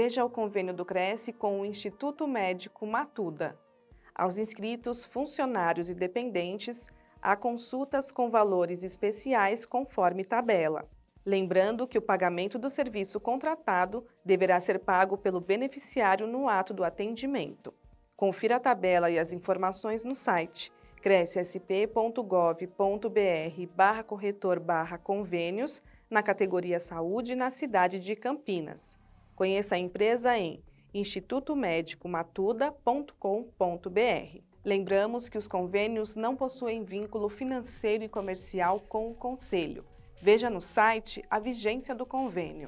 veja o convênio do Cresce com o Instituto Médico Matuda. Aos inscritos, funcionários e dependentes, há consultas com valores especiais conforme tabela. Lembrando que o pagamento do serviço contratado deverá ser pago pelo beneficiário no ato do atendimento. Confira a tabela e as informações no site crescsp.gov.br barra corretor barra convênios na categoria Saúde na cidade de Campinas. Conheça a empresa em institutomedicomatuda.com.br. Lembramos que os convênios não possuem vínculo financeiro e comercial com o Conselho. Veja no site a vigência do convênio.